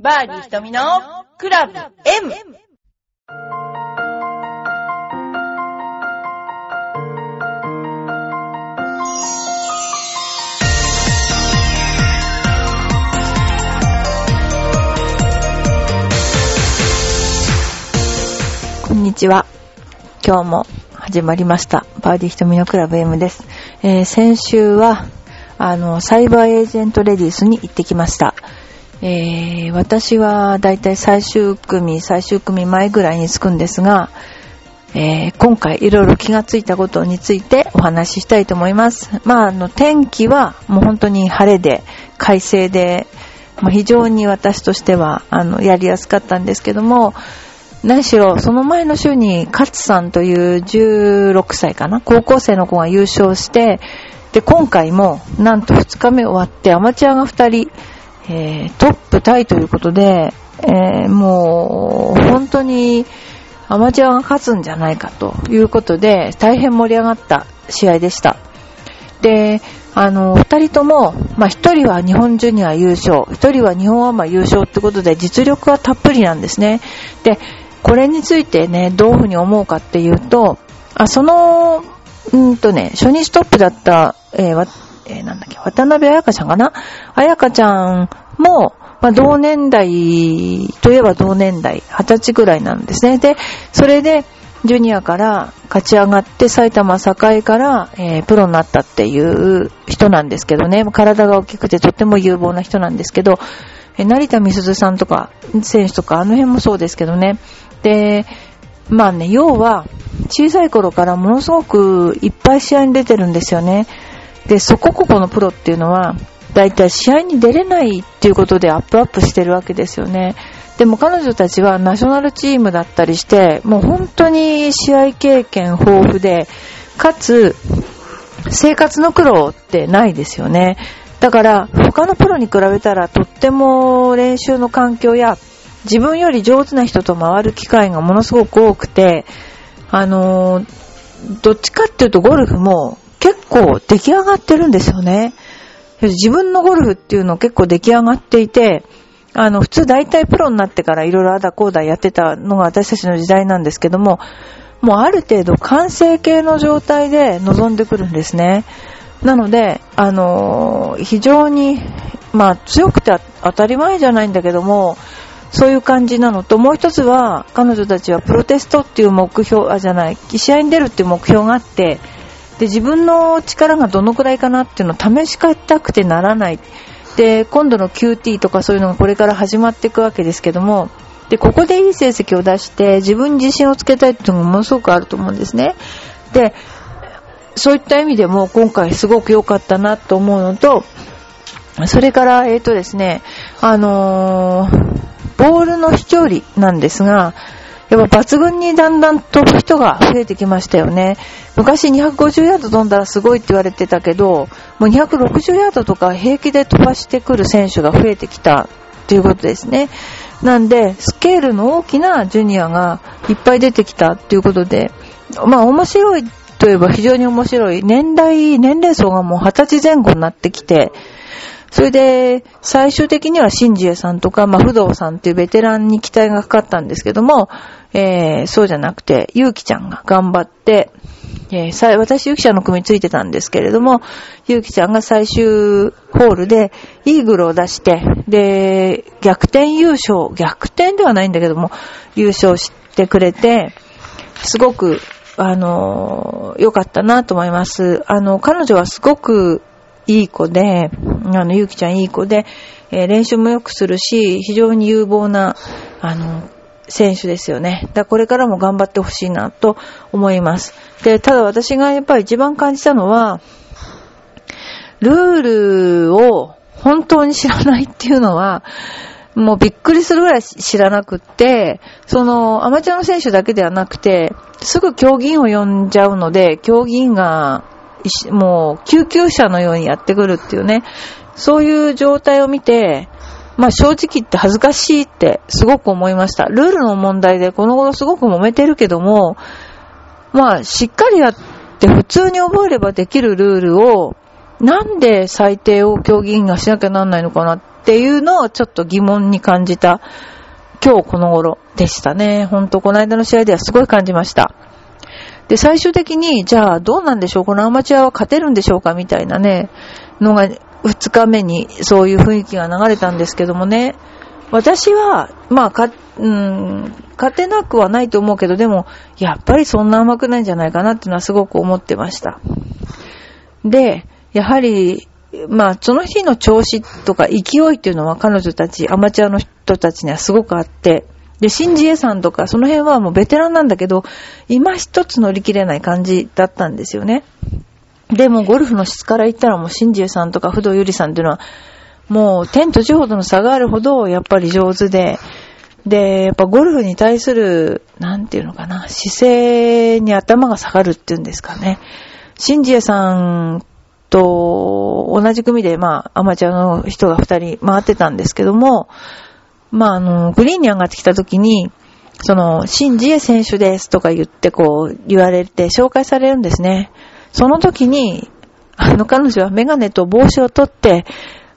バーディー瞳のクラブ M! こんにちは。今日も始まりました。バーディー瞳のクラブ M です。えー先週は、あの、サイバーエージェントレディースに行ってきました。えー私はだいたい最終組、最終組前ぐらいに着くんですが、えー今回いろいろ気がついたことについてお話ししたいと思います。まあ、あの、天気はもう本当に晴れで、快晴で、まあ、非常に私としては、あの、やりやすかったんですけども、何しろ、その前の週に、勝さんという16歳かな、高校生の子が優勝して、で、今回も、なんと2日目終わって、アマチュアが2人、えートップタイということで、えーもう、本当に、アマチュアが勝つんじゃないかということで、大変盛り上がった試合でした。で、あの、二人とも、まあ、一人は日本ジュニア優勝、一人は日本アマ優勝ってことで実力はたっぷりなんですね。で、これについてね、どういうふうに思うかっていうと、あ、その、うんとね、初日トップだった、えー、えーなんだっけ、渡辺彩香ちゃんかな？彩香ちゃんも、まあ、同年代といえば同年代、二十歳ぐらいなんですね。で、それで、ジュニアから勝ち上がって埼玉栄から、えープロになったっていう人なんですけどね、体が大きくてとっても有望な人なんですけど、えー成田美鈴さんとか、選手とか、あの辺もそうですけどね。で、まあね、要は、小さい頃からものすごくいっぱい試合に出てるんですよね。で、そこここのプロっていうのは、だいたい試合に出れないっていうことでアップアップしてるわけですよね。でも彼女たちはナショナルチームだったりして、もう本当に試合経験豊富で、かつ、生活の苦労ってないですよね。だから、他のプロに比べたらとっても練習の環境や、自分より上手な人と回る機会がものすごく多くて、あのーどっちかっていうとゴルフも結構出来上がってるんですよね。自分のゴルフっていうの結構出来上がっていて、あの、普通大体プロになってからいろいろあだこうだやってたのが私たちの時代なんですけども、もうある程度完成形の状態で臨んでくるんですね。なので、あのー非常に、まあ強くて当たり前じゃないんだけども、そういう感じなのと、もう一つは、彼女たちはプロテストっていう目標、あ、じゃない、試合に出るっていう目標があって、で、自分の力がどのくらいかなっていうのを試したくてならない。で、今度の QT とかそういうのがこれから始まっていくわけですけども、で、ここでいい成績を出して自分に自信をつけたいっていうのがものすごくあると思うんですね。で、そういった意味でも今回すごく良かったなと思うのと、それから、えっ、とですね、あのーボールの飛距離なんですが、やっぱ抜群にだんだん飛ぶ人が増えてきましたよね。昔250ヤード飛んだらすごいって言われてたけど、もう260ヤードとか平気で飛ばしてくる選手が増えてきたということですね。なんで、スケールの大きなジュニアがいっぱい出てきたっていうことで、まあ面白いといえば非常に面白い。年代、年齢層がもう20歳前後になってきて、それで、最終的にはシンジエさんとか、まあ、不動さんっていうベテランに期待がかかったんですけども、えー、そうじゃなくて、ゆうきちゃんが頑張って、えー私、ゆうきちゃんの組についてたんですけれども、ゆうきちゃんが最終ホールでイーグルを出して、で、逆転優勝、逆転ではないんだけども、優勝してくれて、すごく、あのー良かったなと思います。あの、彼女はすごくいい子で、あの、ゆうきちゃんいい子で、えー練習もよくするし、非常に有望な、あの、選手ですよね。だからこれからも頑張ってほしいなと思います。で、ただ私がやっぱり一番感じたのは、ルールを本当に知らないっていうのは、もうびっくりするぐらい知らなくって、そのアマチュアの選手だけではなくて、すぐ競技員を呼んじゃうので、競技員がもう救急車のようにやってくるっていうね、そういう状態を見て、まあ正直言って恥ずかしいってすごく思いました。ルールの問題でこの頃すごく揉めてるけども、まあしっかりやって普通に覚えればできるルールを、なんで最低を競技員がしなきゃなんないのかなっていうのをちょっと疑問に感じた今日この頃でしたね。ほんとこの間の試合ではすごい感じました。で、最終的に、じゃあどうなんでしょう？このアマチュアは勝てるんでしょうか？みたいなね、のが、2日目にそういう雰囲気が流れたんですけどもね、私は、まあ、か、うん、勝てなくはないと思うけど、でも、やっぱりそんな甘くないんじゃないかなっていうのはすごく思ってました。で、やはり、まあ、その日の調子とか勢いっていうのは彼女たち、アマチュアの人たちにはすごくあって、で、シンジエさんとか、その辺はもうベテランなんだけど、今一つ乗り切れない感じだったんですよね。でも、ゴルフの質から言ったらもうシンジエさんとか、不動ゆりさんっていうのは、もう天と地ほどの差があるほど、やっぱり上手で、で、やっぱゴルフに対する、なんていうのかな、姿勢に頭が下がるっていうんですかね。シンジエさんと同じ組で、まあ、アマチュアの人が二人回ってたんですけども、まあ、あの、グリーンに上がってきた時に、その、シンジエ選手ですとか言ってこう、言われて紹介されるんですね。その時に、あの彼女はメガネと帽子を取って、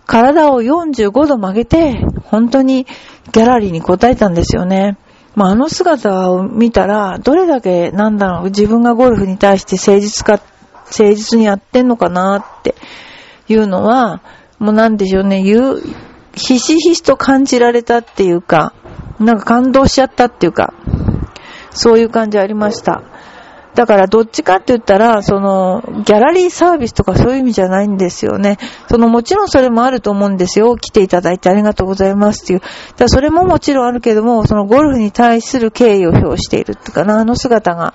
体を45度曲げて、本当にギャラリーに答えたんですよね。まあ、あの姿を見たら、どれだけ、なんだろう、自分がゴルフに対して誠実か、誠実にやってんのかなっていうのは、もうなんでしょうね、言う、ひしひしと感じられたっていうか、なんか感動しちゃったっていうか、そういう感じありました。だからどっちかって言ったら、その、ギャラリーサービスとかそういう意味じゃないんですよね。その、もちろんそれもあると思うんですよ。来ていただいてありがとうございますっていう。だそれももちろんあるけども、そのゴルフに対する敬意を表しているっていうかな、あの姿が、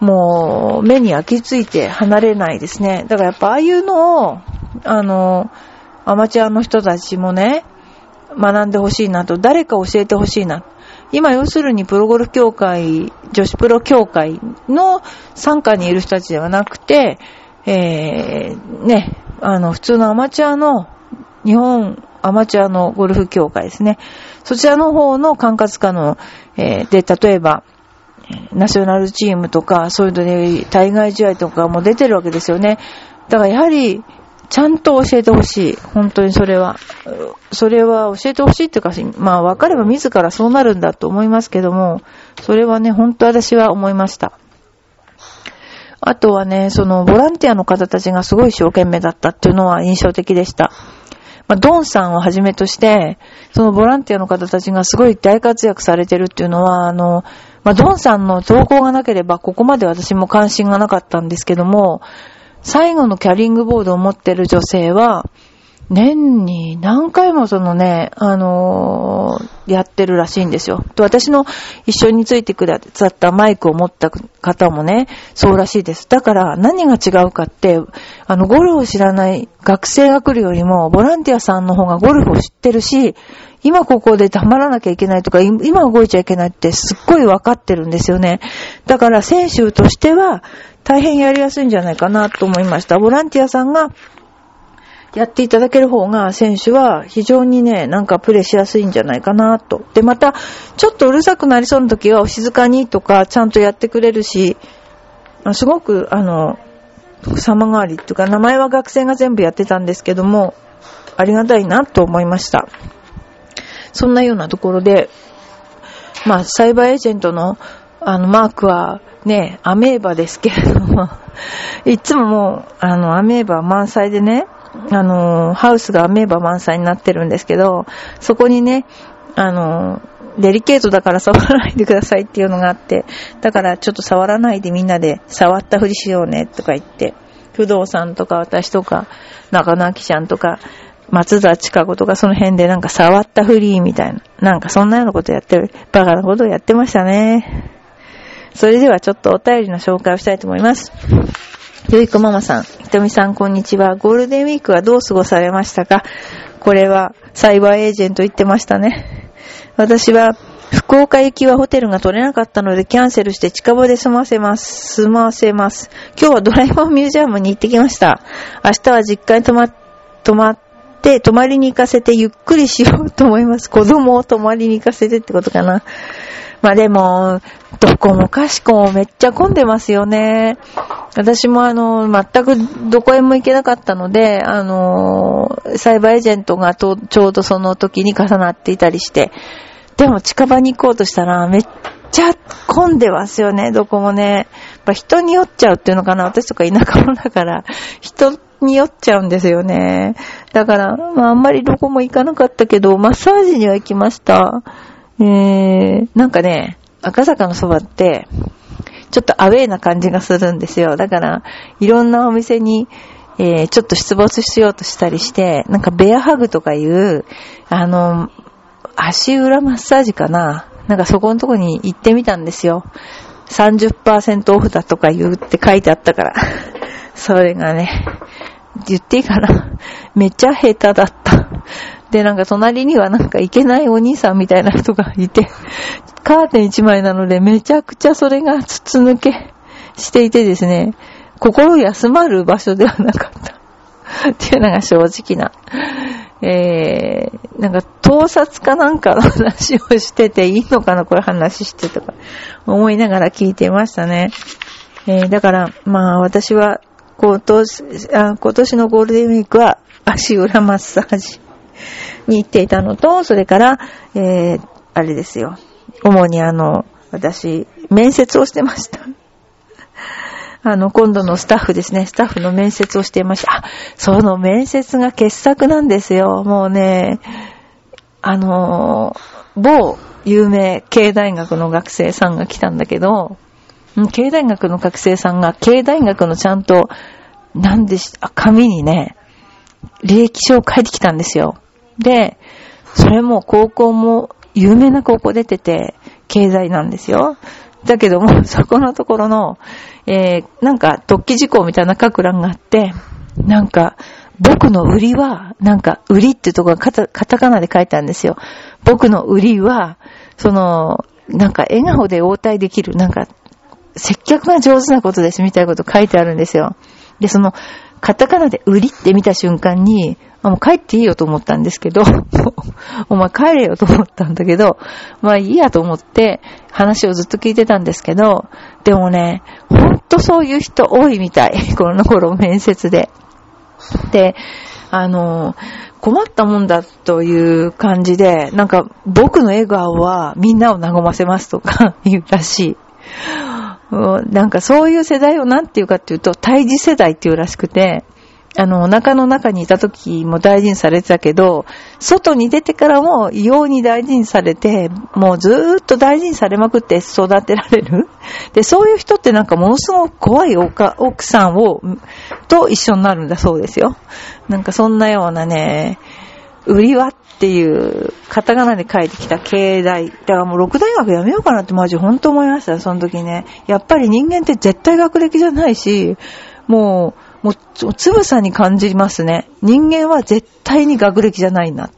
もう、目に焼き付いて離れないですね。だからやっぱああいうのを、あの、アマチュアの人たちもね、学んでほしいなと、誰か教えてほしいな。今要するにプロゴルフ協会、女子プロ協会の参加にいる人たちではなくて、えー、ね、あの、普通のアマチュアの、日本アマチュアのゴルフ協会ですね。そちらの方の管轄下の、えー、で、例えば、ナショナルチームとか、そういうので、対外試合とかも出てるわけですよね。だからやはり、ちゃんと教えてほしい。本当にそれは。それは教えてほしいっていうか、まあ分かれば自らそうなるんだと思いますけども、それはね、本当私は思いました。あとはね、そのボランティアの方たちがすごい一生懸命だったっていうのは印象的でした。まあ、ドンさんをはじめとして、そのボランティアの方たちがすごい大活躍されてるっていうのは、あの、まあ、ドンさんの投稿がなければ、ここまで私も関心がなかったんですけども、最後のキャリングボードを持ってる女性は、年に何回もそのね、あのー、やってるらしいんですよ。と私の一緒についてくださったマイクを持った方もね、そうらしいです。だから何が違うかって、あの、ゴルフを知らない学生が来るよりも、ボランティアさんの方がゴルフを知ってるし、今ここで黙らなきゃいけないとか、今動いちゃいけないってすっごい分かってるんですよね。だから選手としては、大変やりやすいんじゃないかなと思いました。ボランティアさんがやっていただける方が選手は非常にね、なんかプレイしやすいんじゃないかなと。で、また、ちょっとうるさくなりそうな時はお静かにとかちゃんとやってくれるし、すごく、あの、様変わりっていうか、名前は学生が全部やってたんですけども、ありがたいなと思いました。そんなようなところで、まあ、サイバーエージェントの、あの、マークは、ね、アメーバですけれども、いつももう、あの、アメーバ満載でね、あの、ハウスがアメーバ満載になってるんですけど、そこにね、あの、デリケートだから触らないでくださいっていうのがあって、だからちょっと触らないでみんなで触ったふりしようねとか言って、不動産とか私とか、中野明ちゃんとか、松田千佳子とかその辺でなんか触ったふりみたいな、なんかそんなようなことやってる、バカなことをやってましたね。それではちょっとお便りの紹介をしたいと思います。よいこママさん、ひとみさんこんにちは。ゴールデンウィークはどう過ごされましたか？これはサイバーエージェント言ってましたね。私は福岡行きはホテルが取れなかったのでキャンセルして近場で済ませます。済ませます。今日はドライバーミュージアムに行ってきました。明日は実家に泊ま、泊まって、泊まりに行かせてゆっくりしようと思います。子供を泊まりに行かせてってことかな。まあでも、どこもかしこもめっちゃ混んでますよね。私もあの、全くどこへも行けなかったので、あの、サイバーエージェントがとちょうどその時に重なっていたりして、でも近場に行こうとしたらめっちゃ混んでますよね、どこもね。やっぱ人に酔っちゃうっていうのかな。私とか田舎者だから、人に酔っちゃうんですよね。だから、まああんまりどこも行かなかったけど、マッサージには行きました。えー、なんかね、赤坂のそばって、ちょっとアウェイな感じがするんですよ。だから、いろんなお店に、えー、ちょっと出没しようとしたりして、なんかベアハグとかいう、あの、足裏マッサージかななんかそこのとこに行ってみたんですよ。30%オフだとか言うって書いてあったから。それがね、言っていいかな。めっちゃ下手だった。で、なんか隣にはなんかいけないお兄さんみたいな人がいて、カーテン一枚なのでめちゃくちゃそれが筒抜けしていてですね、心休まる場所ではなかった。っていうのが正直な。えー、なんか盗撮かなんかの話をしてていいのかなこれ話してとか思いながら聞いてましたね。えー、だから、まあ私は今年、今年のゴールデンウィークは足裏マッサージに行っていたのと、それから、えー、あれですよ。主にあの、私、面接をしてました。あの、今度のスタッフですね、スタッフの面接をしていました。その面接が傑作なんですよ。もうね、あの、某有名経大学の学生さんが来たんだけど、経大学の学生さんが経大学のちゃんと、なんでし、紙にね、履歴書を書いてきたんですよ。で、それも高校も有名な高校出てて、経済なんですよ。だけども、そこのところの、えー、なんか、突起事項みたいな書く欄があって、なんか、僕の売りは、なんか、売りってところがカタカタナで書いてあるんですよ。僕の売りは、その、なんか、笑顔で応対できる、なんか、接客が上手なことですみたいなこと書いてあるんですよ。で、その、カタカナで売りって見た瞬間に、もう帰っていいよと思ったんですけど、お前帰れよと思ったんだけど、まあいいやと思って話をずっと聞いてたんですけど、でもね、ほんとそういう人多いみたい。この頃面接で。で、あの、困ったもんだという感じで、なんか僕の笑顔はみんなを和ませますとか 言うらしい。なんかそういう世代を何て言うかっていうと、胎児世代っていうらしくて、あの、お腹の中にいた時も大事にされてたけど、外に出てからも異様に大事にされて、もうずーっと大事にされまくって育てられる。で、そういう人ってなんかものすごく怖い奥さんを、と一緒になるんだそうですよ。なんかそんなようなね、売りはっっていうカタカナで書いてきた経大。だからもう六大学やめようかなってマジ本当思いましたその時ね。やっぱり人間って絶対学歴じゃないし、もう、もう、つぶさに感じますね。人間は絶対に学歴じゃないな。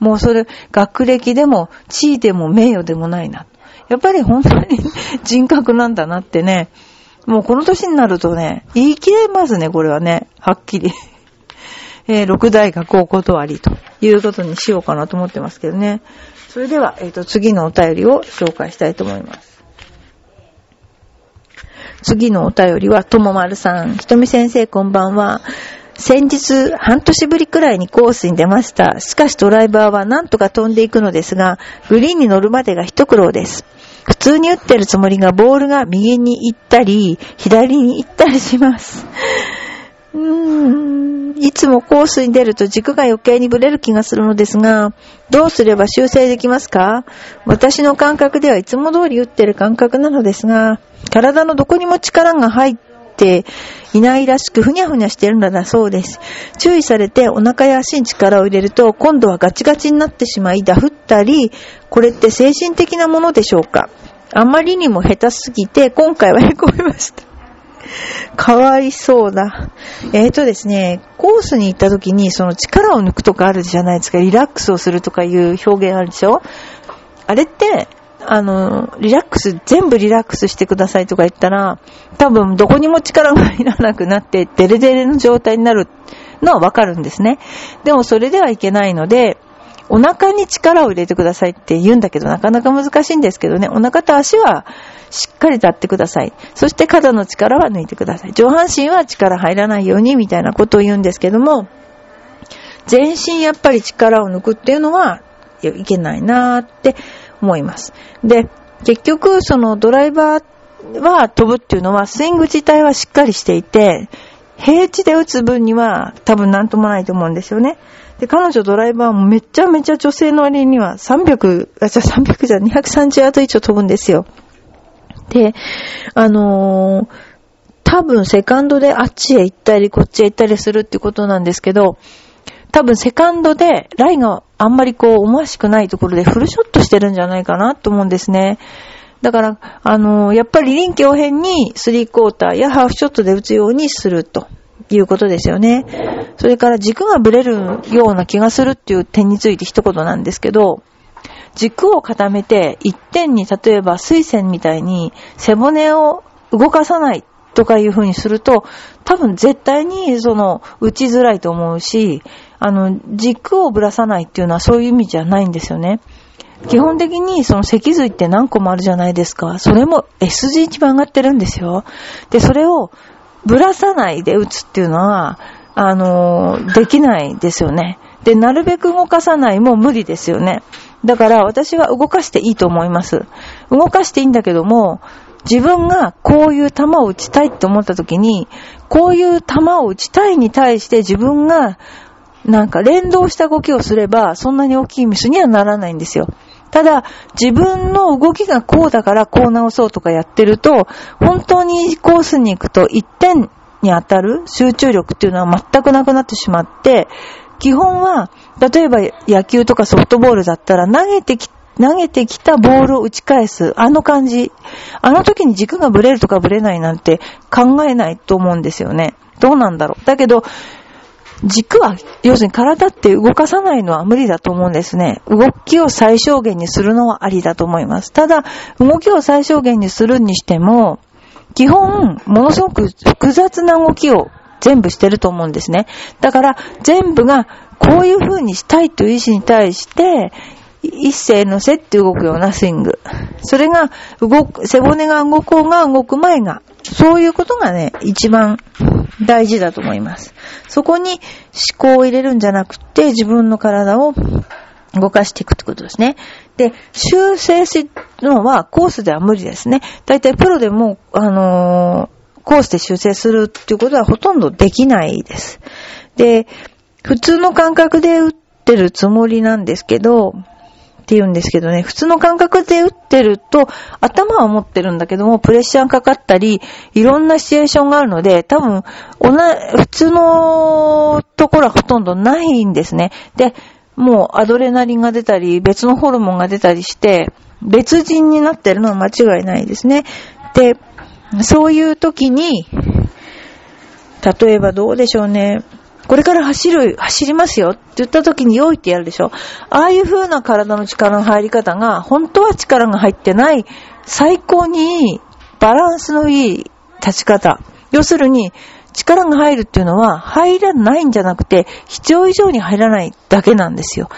もうそれ、学歴でも、地位でも名誉でもないな。やっぱり本当に 人格なんだなってね。もうこの年になるとね、言い切れますね、これはね。はっきり。えー、六大学お断りということにしようかなと思ってますけどね。それでは、えっ、ー、と、次のお便りを紹介したいと思います。次のお便りは、ともまるさん。ひとみ先生、こんばんは。先日、半年ぶりくらいにコースに出ました。しかしドライバーはなんとか飛んでいくのですが、グリーンに乗るまでが一苦労です。普通に打ってるつもりがボールが右に行ったり、左に行ったりします。うーん、いつもコースに出ると軸が余計にブレる気がするのですが、どうすれば修正できますか？私の感覚ではいつも通り打ってる感覚なのですが、体のどこにも力が入っていないらしくふにゃふにゃしてるのだそうです。注意されてお腹や足に力を入れると今度はガチガチになってしまいダフったり、これって精神的なものでしょうか？あまりにも下手すぎて今回は凹みました。かわいそうだ。えっ、ー、とですね、コースに行った時にその力を抜くとかあるじゃないですか。リラックスをするとかいう表現あるでしょあれって、あの、リラックス、全部リラックスしてくださいとか言ったら、多分どこにも力が入らなくなって、デレデレの状態になるのはわかるんですね。でもそれではいけないので、お腹に力を入れてくださいって言うんだけど、なかなか難しいんですけどね、お腹と足はしっかり立ってください。そして肩の力は抜いてください。上半身は力入らないようにみたいなことを言うんですけども、全身やっぱり力を抜くっていうのはいけないなーって思います。で、結局そのドライバーは飛ぶっていうのはスイング自体はしっかりしていて、平地で打つ分には多分なんともないと思うんですよね。で、彼女ドライバーもめちゃめちゃ女性の割には300、あ、じゃ300じゃ230ヤード以上飛ぶんですよ。で、あのー、多分セカンドであっちへ行ったりこっちへ行ったりするってことなんですけど、多分セカンドでライがあんまりこう思わしくないところでフルショットしてるんじゃないかなと思うんですね。だから、あのー、やっぱり臨機応変にスリークォーターやハーフショットで打つようにするということですよね。それから軸がブレるような気がするっていう点について一言なんですけど、軸を固めて一点に例えば水線みたいに背骨を動かさないとかいう風にすると、多分絶対にその打ちづらいと思うし、あの、軸をぶらさないっていうのはそういう意味じゃないんですよね。基本的にその脊髄って何個もあるじゃないですか。それも S 字一番上がってるんですよ。で、それをぶらさないで打つっていうのは、あの、できないですよね。で、なるべく動かさないも無理ですよね。だから私は動かしていいと思います。動かしていいんだけども、自分がこういう球を打ちたいって思った時に、こういう球を打ちたいに対して自分がなんか連動した動きをすれば、そんなに大きいミスにはならないんですよ。ただ、自分の動きがこうだからこう直そうとかやってると、本当にコースに行くと1点に当たる集中力っていうのは全くなくなってしまって、基本は、例えば野球とかソフトボールだったら投げてき投げてきたボールを打ち返す、あの感じ。あの時に軸がブレるとかブレないなんて考えないと思うんですよね。どうなんだろう。だけど、軸は、要するに体って動かさないのは無理だと思うんですね。動きを最小限にするのはありだと思います。ただ、動きを最小限にするにしても、基本、ものすごく複雑な動きを全部してると思うんですね。だから、全部がこういう風にしたいという意思に対して、一斉のせって動くようなスイング。それが動く、背骨が動こうが動く前が、そういうことがね、一番大事だと思います。そこに思考を入れるんじゃなくて、自分の体を動かしていくってことですね。で、修正するのはコースでは無理ですね。だいたいプロでも、あのー、コースで修正するっていうことはほとんどできないです。で、普通の感覚で打ってるつもりなんですけど、って言うんですけどね、普通の感覚で打ってると、頭は持ってるんだけども、プレッシャーかかったり、いろんなシチュエーションがあるので、多分、普通のところはほとんどないんですね。で、もうアドレナリンが出たり、別のホルモンが出たりして、別人になってるのは間違いないですね。で、そういう時に、例えばどうでしょうね。これから走る、走りますよって言った時に用意ってやるでしょああいう風な体の力の入り方が、本当は力が入ってない、最高にいい、バランスのいい立ち方。要するに、力が入るっていうのは、入らないんじゃなくて、必要以上に入らないだけなんですよ。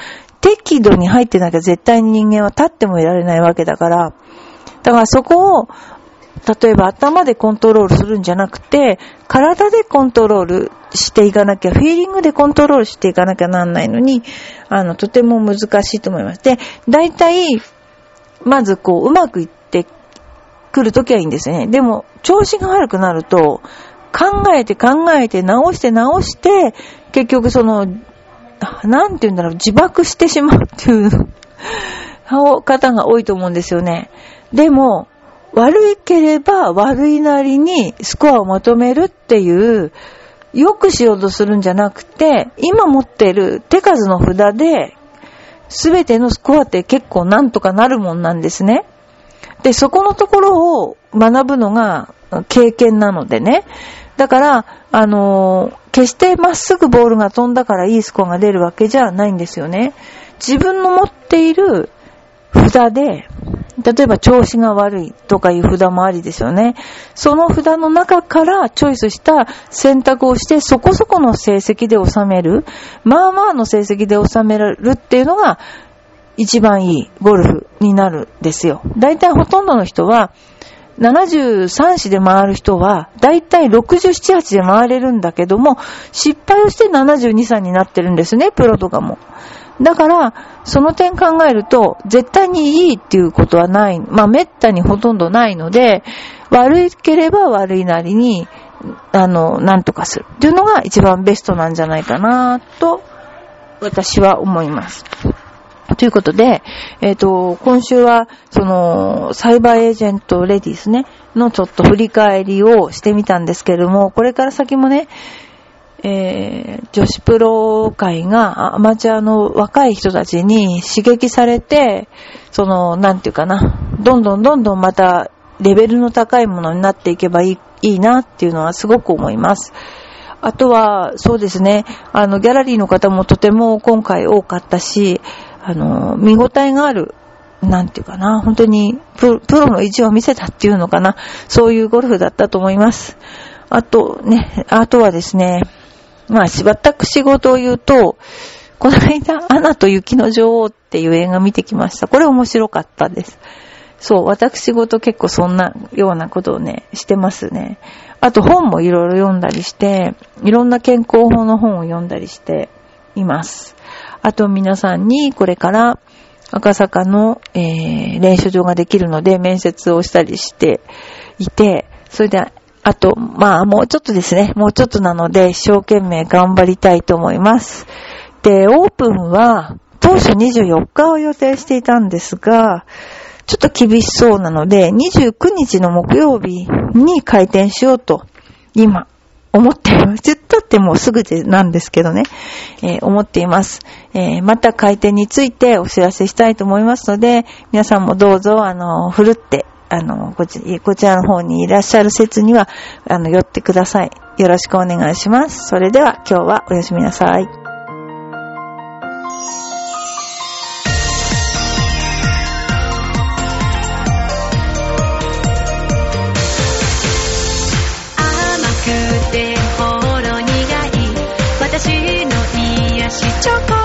適度に入ってなきゃ絶対に人間は立ってもいられないわけだから、だからそこを例えば頭でコントロールするんじゃなくて、体でコントロールしていかなきゃ、フィーリングでコントロールしていかなきゃなんないのに、あの、とても難しいと思います。で、大体、まずこう、うまくいってくるときはいいんですね。でも、調子が悪くなると、考えて考えて直して直して、結局その、なんて言うんだろう、自爆してしまうっていう 方が多いと思うんですよね。でも、悪ければ悪いなりにスコアを求めるっていう、よくしようとするんじゃなくて、今持っている手数の札で、すべてのスコアって結構なんとかなるもんなんですね。で、そこのところを学ぶのが経験なのでね。だから、あの、決してまっすぐボールが飛んだからいいスコアが出るわけじゃないんですよね。自分の持っている札で、例えば調子が悪いとかいう札もありですよね。その札の中からチョイスした選択をしてそこそこの成績で収める、まあまあの成績で収めるっていうのが一番いいゴルフになるんですよ。大体ほとんどの人は73市で回る人は、だいたい67、8で回れるんだけども、失敗をして72、3になってるんですね、プロとかも。だから、その点考えると、絶対にいいっていうことはない。まあ、めったにほとんどないので、悪ければ悪いなりに、あの、なんとかするっていうのが一番ベストなんじゃないかな、と、私は思います。ということで、えっ、ー、と、今週は、その、サイバーエージェントレディスね、のちょっと振り返りをしてみたんですけれども、これから先もね、えー、女子プロ界がアマチュアの若い人たちに刺激されて、その、なんていうかな、どんどんどんどんまたレベルの高いものになっていけばいいいいなっていうのはすごく思います。あとは、そうですね、あの、ギャラリーの方もとても今回多かったし、あの、見応えがある、なんていうかな、本当にプロの意地を見せたっていうのかな、そういうゴルフだったと思います。あとね、あとはですね、まあ、私事を言うと、この間、アナと雪の女王っていう映画見てきました。これ面白かったです。そう、私事結構そんなようなことをね、してますね。あと本もいろいろ読んだりして、いろんな健康法の本を読んだりしています。あと皆さんにこれから赤坂の、えー、練習場ができるので面接をしたりしていて、それで、あと、まあもうちょっとですね、もうちょっとなので一生懸命頑張りたいと思います。で、オープンは当初24日を予定していたんですが、ちょっと厳しそうなので、29日の木曜日に開店しようと、今、思っています。ずっとってもうすぐなんですけどね、えー、思っています。えー、また開店についてお知らせしたいと思いますので、皆さんもどうぞ、あの、ふるって、あの、こち、こちらの方にいらっしゃる説には、あの、寄ってください。よろしくお願いします。それでは今日はおやすみなさい。チョコ